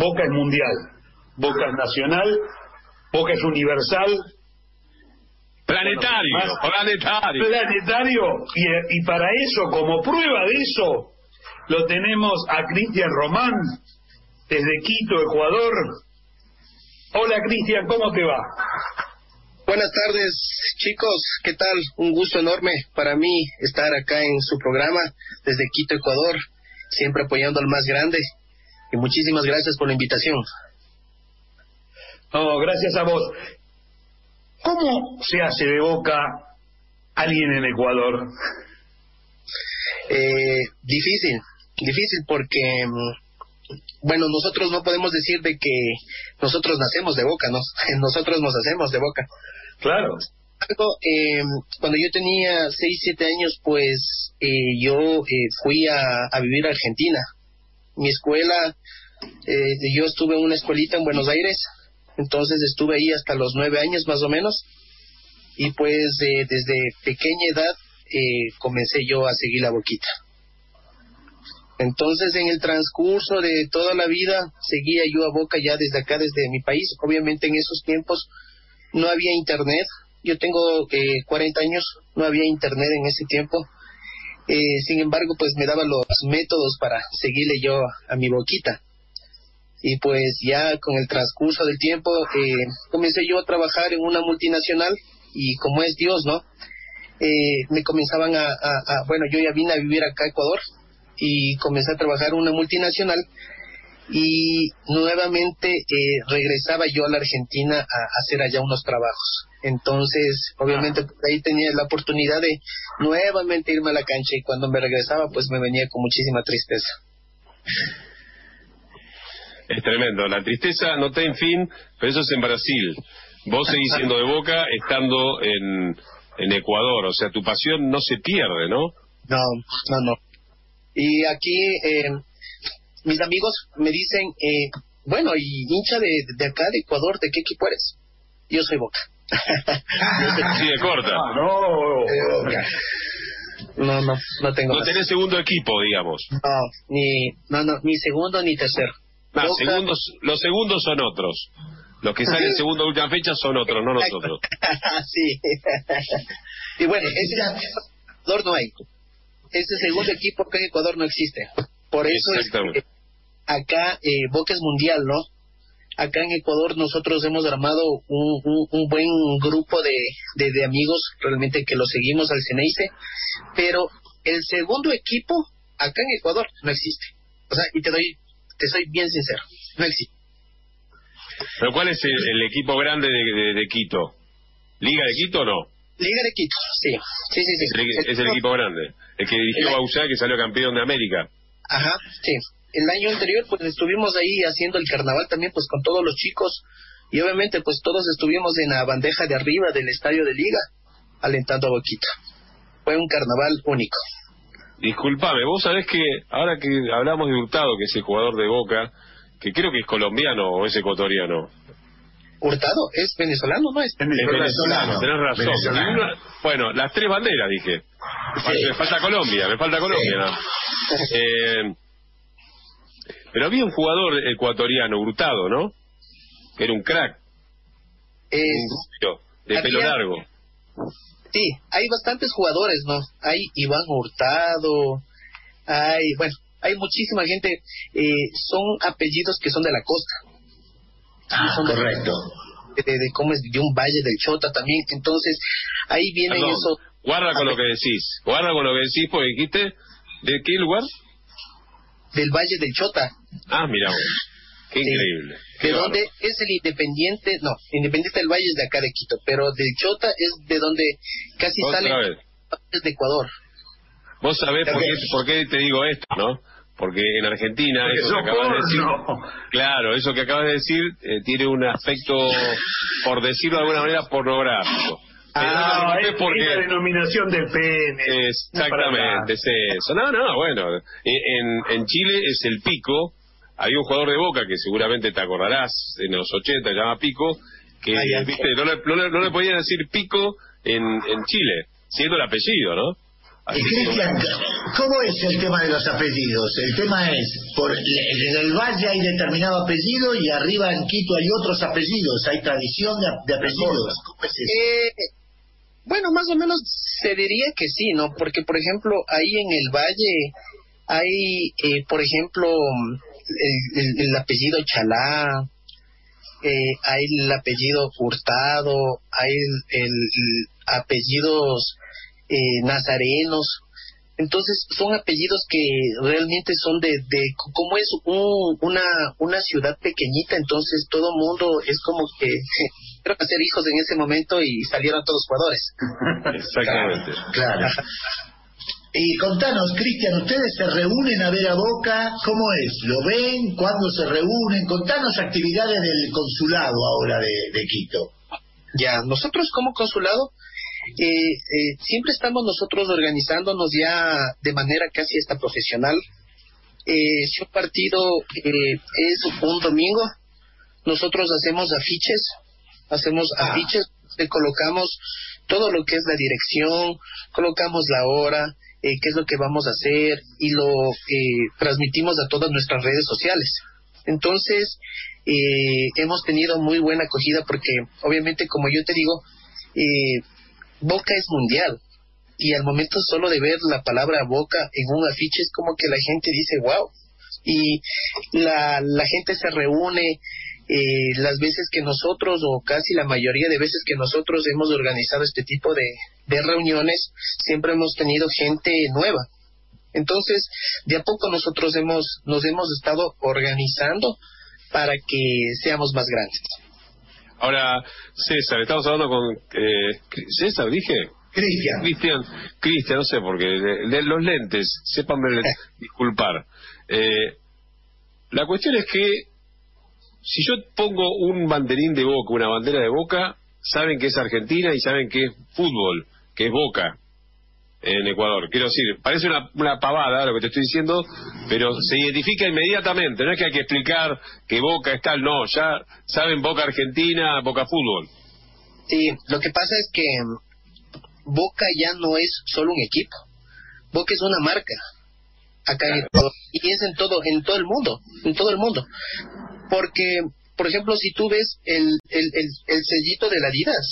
Boca es mundial, Boca es nacional, Boca es universal. Planetario, planetario. Planetario. Y, y para eso, como prueba de eso, lo tenemos a Cristian Román, desde Quito, Ecuador. Hola Cristian, ¿cómo te va? Buenas tardes, chicos. ¿Qué tal? Un gusto enorme para mí estar acá en su programa desde Quito, Ecuador, siempre apoyando al más grande. Y muchísimas gracias por la invitación. No, gracias a vos. ¿Cómo se hace de boca alguien en Ecuador? Eh, difícil, difícil porque, mm, bueno, nosotros no podemos decir de que nosotros nacemos de boca, ¿no? Nosotros nos hacemos de boca. Claro. Eh, cuando yo tenía 6, 7 años, pues eh, yo eh, fui a, a, vivir a Argentina. Mi escuela, eh, yo estuve en una escuelita en Buenos Aires, entonces estuve ahí hasta los 9 años más o menos. Y pues eh, desde pequeña edad eh, comencé yo a seguir la boquita. Entonces, en el transcurso de toda la vida, seguía yo a Boca ya desde acá, desde mi país. Obviamente en esos tiempos no había internet. Yo tengo eh, 40 años, no había internet en ese tiempo. Eh, sin embargo, pues me daba los métodos para seguirle yo a, mi boquita. Y pues ya con el transcurso del tiempo eh, comencé yo a trabajar en una multinacional y como es Dios, ¿no? Eh, me comenzaban a, a, a, bueno, yo ya vine a vivir acá a Ecuador y comencé a trabajar en una multinacional y nuevamente eh, regresaba yo a la Argentina a hacer allá unos trabajos. Entonces, obviamente, ahí tenía la oportunidad de nuevamente irme a la cancha y cuando me regresaba, pues me venía con muchísima tristeza. Es tremendo. La tristeza no tiene fin, pero eso es en Brasil. Vos seguís siendo de boca estando en, en Ecuador. O sea, tu pasión no se pierde, ¿no? No, no, no. Y aquí, eh, mis amigos me dicen, eh, bueno, y hincha de, de acá, de Ecuador, ¿de qué equipo eres? Yo soy Boca. Sí, de corta. No. No, no, no tengo No más. tenés segundo equipo, digamos. No, ni, no, no, ni segundo ni tercero. Segundos, los segundos son otros. Los que salen segundo a última fecha son otros, no nosotros. sí. y bueno, ese Ecuador no hay. Ese segundo equipo acá en Ecuador no existe. Por eso es Exactamente. que acá eh, Boca es mundial, ¿no? Acá en Ecuador nosotros hemos armado un, un, un buen grupo de, de, de amigos realmente que lo seguimos al Ceneice, pero el segundo equipo acá en Ecuador no existe. O sea, y te doy, te soy bien sincero, no existe. Pero ¿cuál es el, el equipo grande de, de- de Quito? ¿Liga de Quito o no? Liga de Quito, sí, sí, sí, sí. Es el, es el equipo grande. El que dirigió Bausá, que salió campeón de América. Ajá, sí. El año anterior pues estuvimos ahí haciendo el carnaval también pues con todos los chicos y obviamente pues todos estuvimos en la bandeja de arriba del estadio de liga alentando a Boquita. Fue un carnaval único. Disculpame, vos sabés que ahora que hablamos de Hurtado, que es el jugador de Boca, que creo que es colombiano o es ecuatoriano. Hurtado es venezolano, ¿no es? Es venezolano, tenés razón. Venezolano. Y una- bueno, las tres banderas, dije. Sí. Me falta Colombia, me falta Colombia. ¿no? Eh, pero había un jugador ecuatoriano, Hurtado, ¿no? Que era un crack, Es, un rubio, de pelo largo. sí, hay bastantes jugadores, ¿no? Hay Iván Hurtado, hay, bueno, hay muchísima gente, eh, son apellidos que son de la costa. Ah, Son de- correcto. De, de cómo es, de un valle del Chota también. Entonces, ahí vienen Perdón, esos Guarda con lo que decís, guarda con lo que decís, porque dijiste, ¿de qué lugar? del Valle del Chota. Ah, mira vos. Qué Sí. increíble. ¿De Qué dónde es el Independiente? No, Independiente del Valle es de acá de Quito, pero del Chota es de donde casi salen vez. de Ecuador. Vos sabés por qué, También. por qué te digo esto, ¿no? Porque en Argentina, Porque eso que acabas de decir, claro, eso que acabas de decir eh, tiene un aspecto, por decirlo de alguna manera, pornográfico. Ah, es, porque- es la denominación del pene. Exactamente, es eso. No, no, bueno, eh, en, en Chile es el Pico. Hay un jugador de Boca que seguramente te acordarás, en los 80 se llama Pico, que viste no, le, no, le, no le podían decir Pico en, en Chile, siendo el apellido, ¿no? Cristian, ¿cómo es el tema de los apellidos? El tema es, por, en el Valle hay determinado apellido y arriba en Quito hay otros apellidos, hay tradición de, apellidos. ¿Cómo es eso? Eh, bueno, más o menos se diría que sí, ¿no? Porque, por ejemplo, ahí en el Valle hay, eh, por ejemplo, el, apellido Chalá, eh, hay el apellido Hurtado, hay el, apellidos eh, nazarenos. Entonces son apellidos que realmente son de, de como es un, una, una ciudad pequeñita, entonces todo mundo es como que quiero hacer hijos en ese momento y salieron todos jugadores. Exactamente. claro. Y contanos, Cristian, ¿ustedes se reúnen a ver a Boca? ¿Cómo es? ¿Lo ven? ¿Cuándo se reúnen? Contanos actividades del consulado ahora de, Quito. Ya, nosotros como consulado eh, eh, siempre estamos nosotros organizándonos ya de manera casi hasta profesional. Eh, si un partido eh, es un domingo, nosotros hacemos afiches, hacemos ah. afiches, le colocamos todo lo que es la dirección, colocamos la hora, eh, qué es lo que vamos a hacer y lo eh, transmitimos a todas nuestras redes sociales. Entonces, eh, hemos tenido muy buena acogida porque, obviamente, como yo te digo, Boca es mundial. Y al momento solo de ver la palabra Boca en un afiche es como que la gente dice, wow. Y la, la gente se reúne, eh, las veces que nosotros, o casi la mayoría de veces que nosotros hemos organizado este tipo de, reuniones, siempre hemos tenido gente nueva. Entonces, de a poco nosotros hemos, nos hemos estado organizando para que seamos más grandes. Ahora, César, estamos hablando con... Eh, César, dije. Cristian. Cristian, Cristian, no sé por qué. De, los lentes, sépanme disculpar. Eh, la cuestión es que si yo pongo un banderín de boca, una bandera de boca, saben que es Argentina y saben que es fútbol, que es boca en Ecuador. Quiero decir, parece una, una pavada lo que te estoy diciendo, pero se identifica inmediatamente. No es que hay que explicar que boca es tal, no, ya saben boca Argentina, boca fútbol. Sí, lo que pasa es que Boca ya no es solo un equipo. Boca es una marca acá en Ecuador y es en todo en todo el mundo, en todo el mundo. Porque, por ejemplo, si tú ves el, el, el, sellito de la Adidas,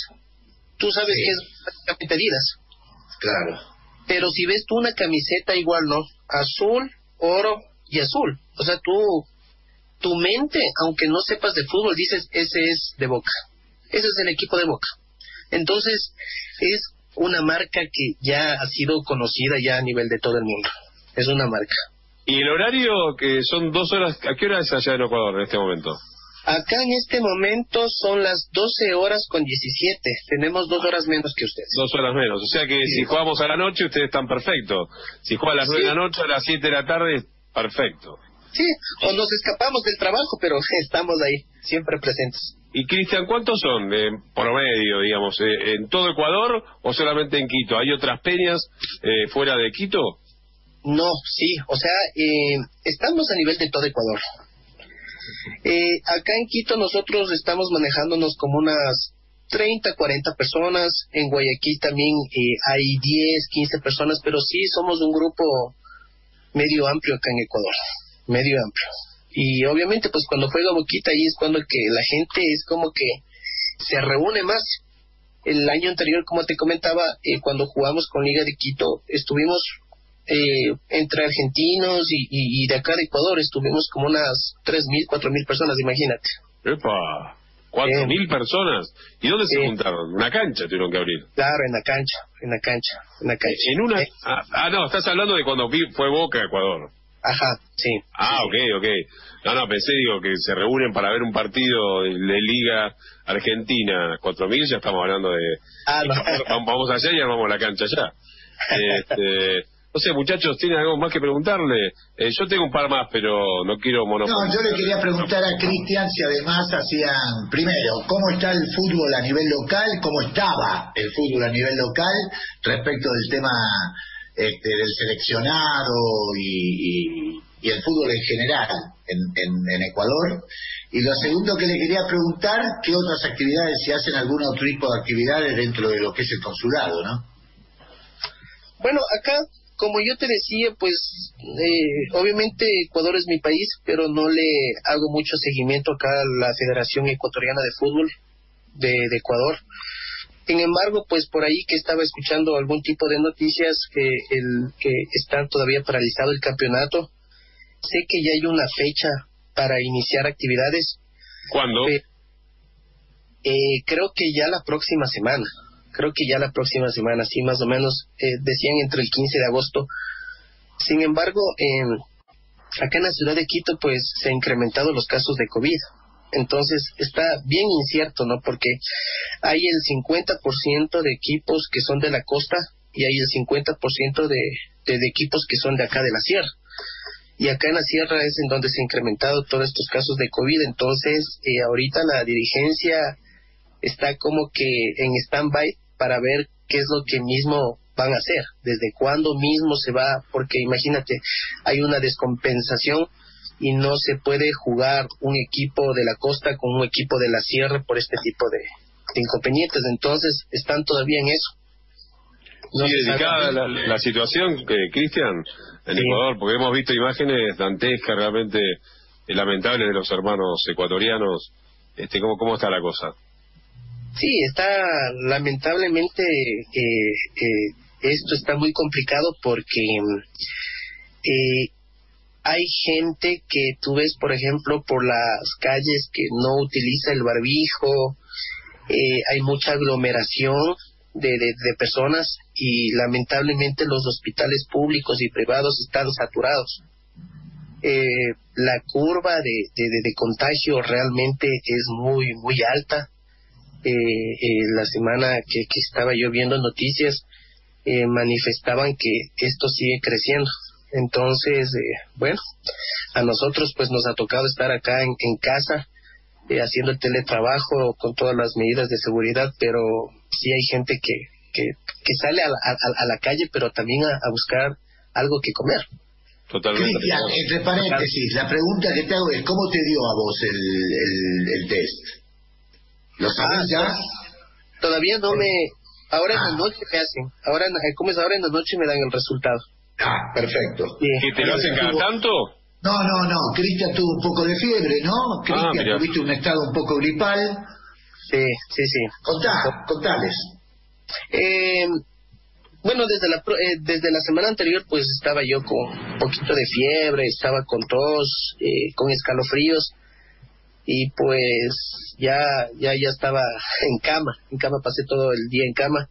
tú sabes que es prácticamente Adidas. Claro. Pero si ves tú una camiseta igual, ¿no? Azul, oro y azul. O sea, tú, tu mente, aunque no sepas de fútbol, dices, ese es de Boca. Ese es el equipo de Boca. Entonces, es una marca que ya ha sido conocida ya a nivel de todo el mundo. Es una marca. ¿Y el horario que son dos horas? ¿A qué hora es allá en Ecuador en este momento? Acá en este momento son las 12 horas con 17. Tenemos dos horas menos que ustedes. Dos horas menos. O sea que si jugamos a la noche, ustedes están perfectos. Si juegan a las nueve de la noche, a las 7 de la tarde, perfecto. Sí, o nos escapamos del trabajo, pero estamos ahí, siempre presentes. Y Cristian, ¿cuántos son eh, promedio, digamos, eh, en todo Ecuador o solamente en Quito? ¿Hay otras peñas eh, fuera de Quito? No, sí, o sea, eh, estamos a nivel de todo Ecuador. Eh, acá en Quito nosotros estamos manejándonos como unas 30, 40 personas. En Guayaquil también eh, hay 10, 15 personas, pero sí somos un grupo medio amplio acá en Ecuador, medio amplio. Y obviamente pues cuando juega Boquita ahí es cuando que la gente es como que se reúne más. El año anterior, como te comentaba, eh, cuando jugamos con Liga de Quito, estuvimos eh, entre argentinos y, de acá de Ecuador estuvimos como unas 3.000, 4.000 personas, imagínate. ¡Epa! ¿Cuatro mil personas? ¿Y dónde se juntaron? ¿En una cancha tuvieron que abrir? Claro, en la cancha, en la cancha, en la cancha. ¿En una? Ah, ah, no, estás hablando de cuando fue Boca Ecuador. Ajá, sí. Ah, ok, ok. No, no, pensé, digo, que se reúnen para ver un partido de, Liga Argentina. Cuatro mil, ya estamos hablando de... Ah, no. Vamos allá y armamos la cancha allá. Este... No sé, muchachos, ¿tienen algo más que preguntarle? Eh, yo tengo un par más, pero no quiero monopolizar. No, yo le quería preguntar a Cristian si además hacían, primero, ¿cómo está el fútbol a nivel local? ¿Cómo estaba el fútbol a nivel local respecto del tema este, del seleccionado y, el fútbol en general en, en, Ecuador? Y lo segundo que le quería preguntar, ¿qué otras actividades, si hacen algún otro tipo de actividades dentro de lo que es el consulado, no? bueno, acá, como yo te decía, pues eh, obviamente Ecuador es mi país, pero no le hago mucho seguimiento acá a la Federación Ecuatoriana de Fútbol de, de Ecuador. Sin embargo, pues por ahí que estaba escuchando algún tipo de noticias que el que está todavía paralizado el campeonato. Sé que ya hay una fecha para iniciar actividades. ¿Cuándo? Eh, creo que ya la próxima semana. Creo que ya la próxima semana, sí, más o menos. Eh, decían entre el 15 de agosto. Sin embargo, eh, acá en la ciudad de Quito, pues se han incrementado los casos de COVID. Entonces está bien incierto, ¿no? Porque hay el 50% de equipos que son de la costa y hay el 50% de, de, equipos que son de acá de la sierra. Y acá en la sierra es en donde se han incrementado todos estos casos de COVID. Entonces, eh, ahorita la dirigencia está como que en stand-by para ver qué es lo que mismo van a hacer, desde cuándo mismo se va, porque imagínate, hay una descompensación y no se puede jugar un equipo de la costa con un equipo de la sierra por este tipo de, de inconvenientes. Entonces, están todavía en eso. No sí, dedicada la, la, situación, eh, Cristian, en sí. Ecuador, porque hemos visto imágenes dantescas, realmente eh, lamentables de los hermanos ecuatorianos. Este, ¿cómo, ¿Cómo está la cosa? Sí, está lamentablemente eh, esto está muy complicado porque eh, hay gente que tú ves, por ejemplo, por las calles que no utiliza el barbijo, eh, hay mucha aglomeración de, de, de, personas y lamentablemente los hospitales públicos y privados están saturados. Eh, la curva de, de, contagio realmente es muy, muy alta. Eh, eh, la semana que, que, estaba yo viendo noticias eh, manifestaban que esto sigue creciendo. Entonces, eh, bueno, a nosotros pues nos ha tocado estar acá en, en casa eh, haciendo el teletrabajo con todas las medidas de seguridad, pero sí hay gente que, que, que sale a la, a, a la, calle, pero también a, a buscar algo que comer. Totalmente. Cristian, entre paréntesis, la pregunta que te hago es, ¿cómo te dio a vos el, el, el test? ¿Lo sabes ah, ya? Todavía no me... Ahora ah. en la noche me hacen. Ahora, ¿cómo es? Ahora en la noche me dan el resultado. Ah, perfecto. Sí. ¿Y te lo hacen cada tanto? No, no, no. Cristian tuvo un poco de fiebre, ¿no? Cristian, ah, tuviste un estado un poco gripal. Sí, sí, sí. Contá, contales. Eh, bueno, desde la, eh, desde la semana anterior pues estaba yo con un poquito de fiebre, estaba con tos, eh, con escalofríos y pues ya, ya, ya estaba en cama, en cama pasé todo el día en cama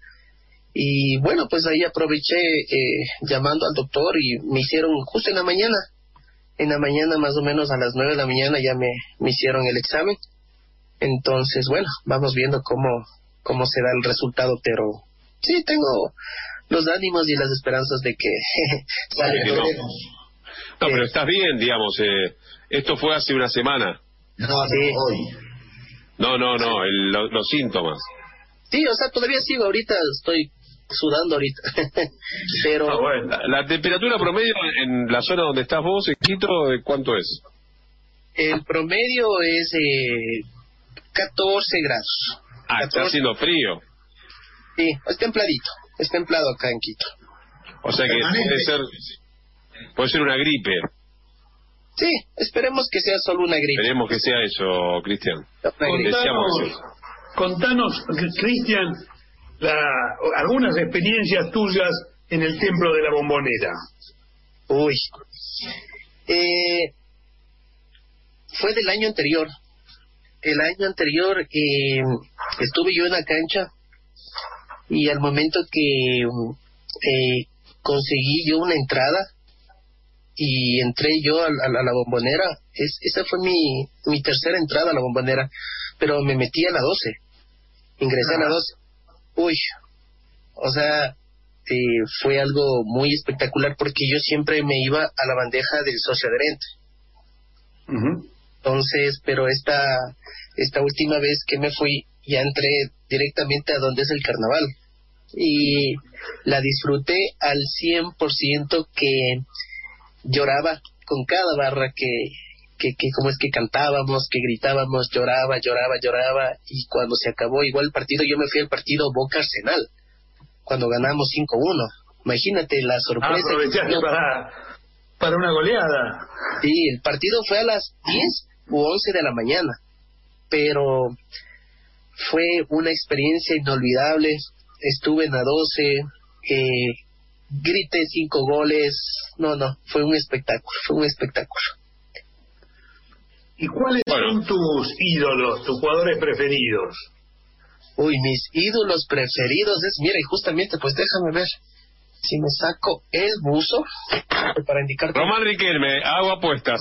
y bueno pues ahí aproveché eh, llamando al doctor y me hicieron justo en la mañana, en la mañana más o menos a las nueve de la mañana ya me, me hicieron el examen entonces bueno vamos viendo cómo cómo será el resultado pero sí tengo los ánimos y las esperanzas de que sale no. no, pero estás bien, digamos. Eh, esto fue hace una semana. No, sí. hoy. No, no, no, el, lo, los síntomas. Sí, o sea, todavía sigo ahorita, estoy sudando ahorita. pero. Ah, bueno. la, la, temperatura promedio en la zona donde estás vos, en Quito, ¿cuánto es? El promedio es eh, 14 grados. Ah, 14. está haciendo frío. Sí, es templadito es templado acá en Quito. O sea que puede ser, puede ser una gripe. Sí, esperemos que sea solo una gripe. Esperemos que sea eso, Cristian. Contanos, contanos Cristian, algunas experiencias tuyas en el templo de la bombonera. Uy. Eh, fue del año anterior. El año anterior eh, estuve yo en la cancha y al momento que eh, conseguí yo una entrada y entré yo a, a, a la bombonera, es, esa fue mi, mi tercera entrada a la bombonera, pero me metí a la 12, ingresé ah. a la 12. Uy, o sea, eh, fue algo muy espectacular porque yo siempre me iba a la bandeja del socio adherente. Uh -huh. Entonces, pero esta, esta última vez que me fui, ya entré directamente a donde es el carnaval. Y la disfruté al 100% que lloraba con cada barra que, que, que como es que cantábamos, que gritábamos, lloraba, lloraba, lloraba. Y cuando se acabó igual el partido, yo me fui al partido Boca Arsenal, cuando ganamos 5-1. Imagínate la sorpresa. Para, para una goleada. Sí, el partido fue a las 10 u 11 de la mañana, pero fue una experiencia inolvidable. Estuve en la 12, eh, grité cinco goles. No, no, fue un espectáculo, fue un espectáculo. ¿Y cuáles son tus ídolos, tus jugadores preferidos? Uy, mis ídolos preferidos es, mira, y justamente, pues déjame ver si me saco el buzo para indicar. Román Riquelme, agua puestas.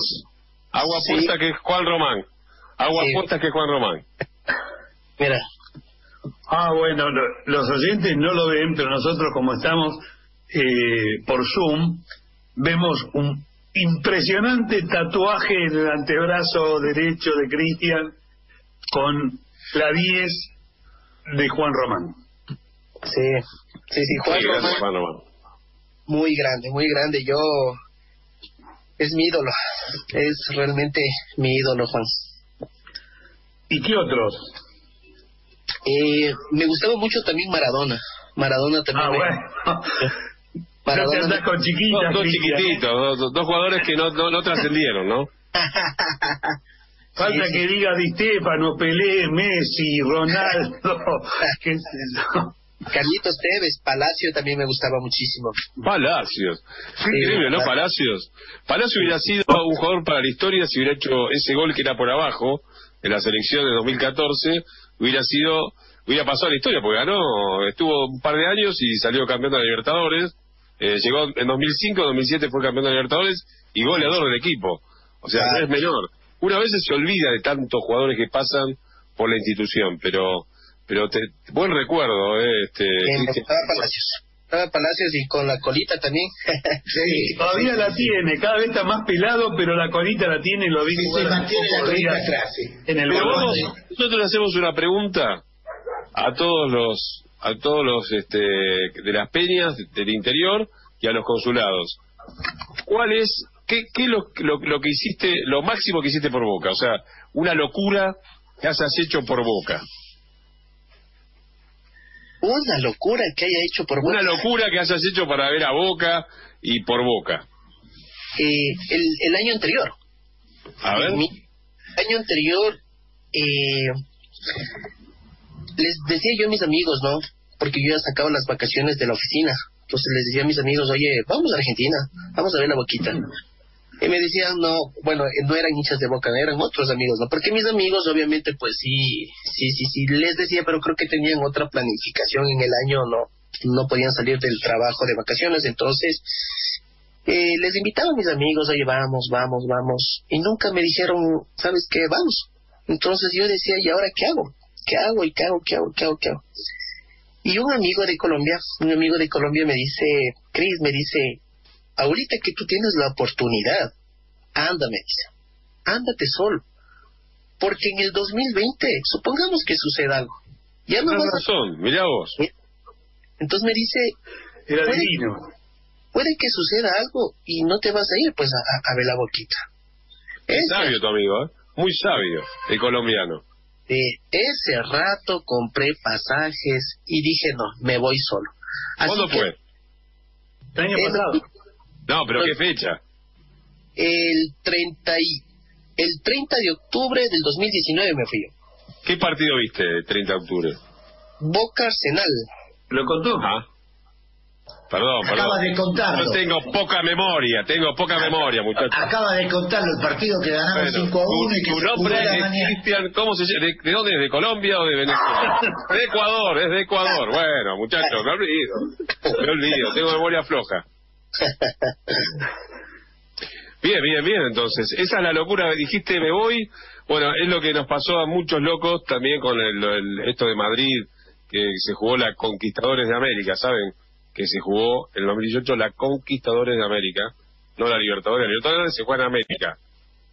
Agua puesta que es Juan Román. Agua puestas que es Juan Román. Mira. Ah, bueno, los oyentes no lo ven, pero nosotros como estamos eh, por Zoom, vemos un impresionante tatuaje en el antebrazo derecho de Cristian con la 10 de Juan Román. Sí, sí, sí, Juan, Román, Muy grande, muy grande. Yo. Es mi ídolo. Es realmente mi ídolo, Juan. ¿Y qué otros? Eh, me gustaba mucho también Maradona. Maradona también. Ah, bueno. no con chiquitas, dos, chiquititos, dos, jugadores que no, no, no trascendieron, ¿no? Falta que diga Di Stefano, Pelé, Messi, Ronaldo, qué es eso. Carlitos Tevez, Palacio también me gustaba muchísimo. Palacios. increíble, ¿no? Palacios. Palacio hubiera sido un jugador para la historia si hubiera hecho ese gol que era por abajo en la selección de 2014. Hubiera sido, hubiera pasado a la historia porque ganó, estuvo un par de años y salió campeón de Libertadores. Eh, llegó en 2005, 2007 fue campeón de Libertadores y goleador del equipo. O sea, no es menor una vez se olvida de tantos jugadores que pasan por la institución, pero pero te, buen recuerdo, eh, este, estaba Palacios. Estaba Palacios y con la colita también. sí, todavía la tiene, cada vez está más pelado, pero la colita la tiene, lo dice. se mantiene la colita atrás, En el nosotros le hacemos una pregunta a todos los a todos los este, de las peñas del interior y a los consulados. ¿Cuál es ¿qué, qué es lo, lo, que hiciste, lo máximo que hiciste por Boca? O sea, una locura que hayas hecho por Boca. Una locura que haya hecho por Boca. Una locura que hayas hecho para ver a Boca y por Boca. Eh, el, el año anterior. A ver. El año anterior, eh, les decía yo a mis amigos, ¿no? Porque yo ya sacaba las vacaciones de la oficina. Entonces les decía a mis amigos, oye, vamos a Argentina, vamos a ver la boquita. Y me decían, no, bueno, no eran hinchas de Boca, eran otros amigos, ¿no? Porque mis amigos, obviamente, pues sí, sí, sí, sí, les decía, pero creo que tenían otra planificación en el año, no, no podían salir del trabajo de vacaciones, entonces eh, les invitaba a mis amigos, oye, vamos, vamos, vamos, y nunca me dijeron, ¿sabes qué? Vamos. Entonces yo decía, ¿y ahora qué hago? ¿Qué hago? ¿Y qué hago? ¿Qué hago? ¿Qué hago? ¿Qué hago? Y un amigo de Colombia, un amigo de Colombia me dice, Cris, me dice, ahorita que tú tienes la oportunidad, ándame, ándate solo. Porque en el 2020, supongamos que suceda algo. Ya no Tienes razón, mira vos. Entonces me dice... Era puede, divino. Puede que suceda algo y no te vas a ir, pues, a, ver la boquita. Es sabio tu amigo, ¿eh? Muy sabio, el colombiano. De ese rato compré pasajes y dije, no, me voy solo. ¿Cuándo fue? El año pasado. No, pero ¿qué fecha? El 30, y, el 30 de octubre del 2019 me fui yo. ¿Qué partido viste el 30 de octubre? Boca Arsenal. ¿Lo contó? Ah. Perdón, perdón. Acaba de contarlo. Yo tengo poca memoria, tengo poca memoria, muchachos. Acaba de contarlo el partido que ganamos 5 a 1 y que tu nombre es Cristian, ¿cómo se llama? ¿De, dónde es? ¿De Colombia o de Venezuela? de Ecuador, es de Ecuador. Bueno, muchachos, me olvido. Me olvido, tengo memoria floja. Bien, bien, bien, entonces. Esa es la locura. Dijiste, me voy. Bueno, es lo que nos pasó a muchos locos también con el, esto de Madrid, que se jugó la Conquistadores de América, ¿saben? Que se jugó en el 2018 la Conquistadores de América, no la Libertadores. La Libertadores se juega en América.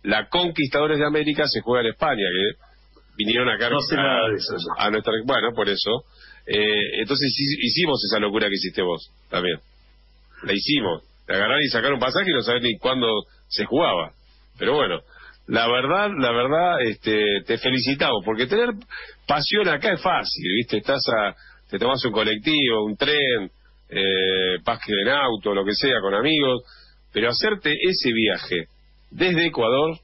La Conquistadores de América se juega en España, que vinieron acá no sé eso, a nuestra... Bueno, por eso. Eh, entonces hicimos esa locura que hiciste vos también la hicimos. De agarrar y sacar un pasaje y no saber ni cuándo se jugaba. Pero bueno, la verdad, la verdad, este, te felicitamos, porque tener pasión acá es fácil, ¿viste? Estás a, te tomas un colectivo, un tren, eh, en auto, lo que sea, con amigos, pero hacerte ese viaje desde Ecuador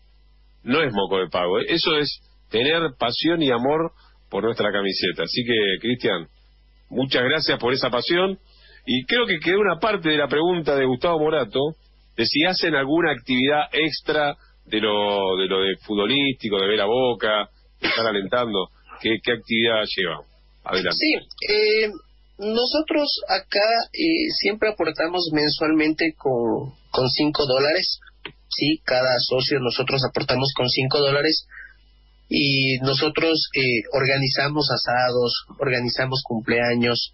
no es moco de pago. ¿eh? Eso es tener pasión y amor por nuestra camiseta. Así que, Cristian, muchas gracias por esa pasión. Y creo que quedó una parte de la pregunta de Gustavo Morato, de si hacen alguna actividad extra de lo de, lo de futbolístico, de ver a boca, de estar alentando. ¿Qué, qué actividad lleva? Adelante. Sí, eh, nosotros acá eh, siempre aportamos mensualmente con, con cinco dólares. Sí, cada socio nosotros aportamos con cinco dólares y nosotros eh, organizamos asados, organizamos cumpleaños.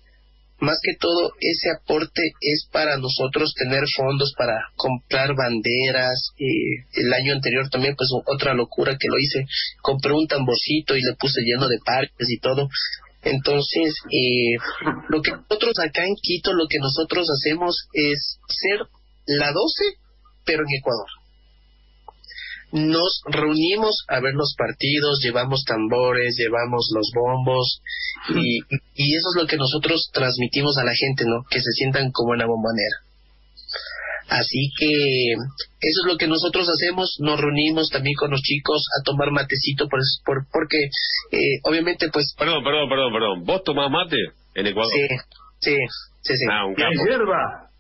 Más que todo, ese aporte es para nosotros tener fondos para comprar banderas. Eh, el año anterior también, pues otra locura que lo hice, compré un tamborcito y le puse lleno de parques y todo. Entonces, eh, lo que nosotros acá en Quito, lo que nosotros hacemos es ser la 12, pero en Ecuador. Nos reunimos a ver los partidos, llevamos tambores, llevamos los bombos y, y eso es lo que nosotros transmitimos a la gente, ¿no? Que se sientan como en la bombonera. Así que eso es lo que nosotros hacemos, nos reunimos también con los chicos a tomar matecito, por, por porque eh, obviamente pues... Perdón, perdón, perdón, perdón. ¿Vos tomás mate en Ecuador? Sí, sí, sí. sí. Ah, un hierba?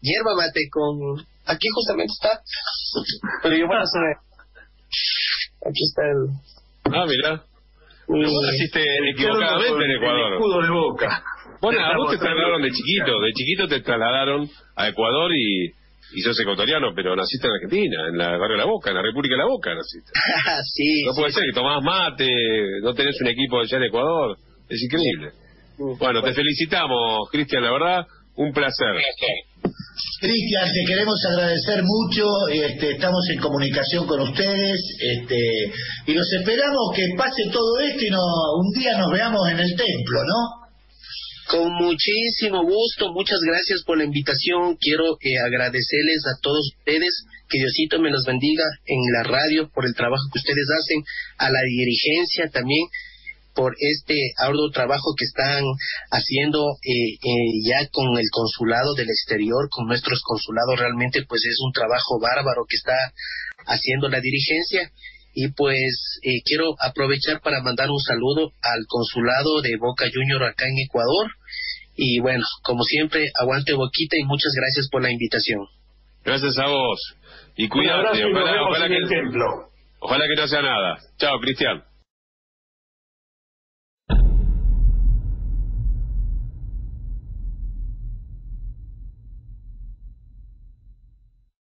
Hierba mate con... Aquí justamente está. Pero yo voy a hacer... Aquí está el... Ah, mira. vos naciste equivocadamente en Ecuador. escudo de boca. Bueno, a vos te trasladaron de chiquito, de chiquito te trasladaron a Ecuador y, y sos ecuatoriano, pero naciste en Argentina, en la barrio de La Boca, en la República de La Boca naciste. sí. No puede ser que tomás mate, no tenés un equipo allá en Ecuador, es increíble. Bueno, te felicitamos, Cristian, la verdad, un placer. Cristian, te queremos agradecer mucho, este, estamos en comunicación con ustedes este, y los esperamos que pase todo esto y no, un día nos veamos en el templo, ¿no? Con muchísimo gusto, muchas gracias por la invitación. Quiero eh, agradecerles a todos ustedes, que Diosito me los bendiga en la radio por el trabajo que ustedes hacen, a la dirigencia también por este arduo trabajo que están haciendo eh, eh, ya con el consulado del exterior, con nuestros consulados, realmente pues es un trabajo bárbaro que está haciendo la dirigencia y pues eh, quiero aprovechar para mandar un saludo al consulado de Boca Junior acá en Ecuador. Y bueno, como siempre, aguante Boquita y muchas gracias por la invitación. Gracias a vos. Y cuídate, ojalá, que, ojalá que no sea nada. Chao, Cristian.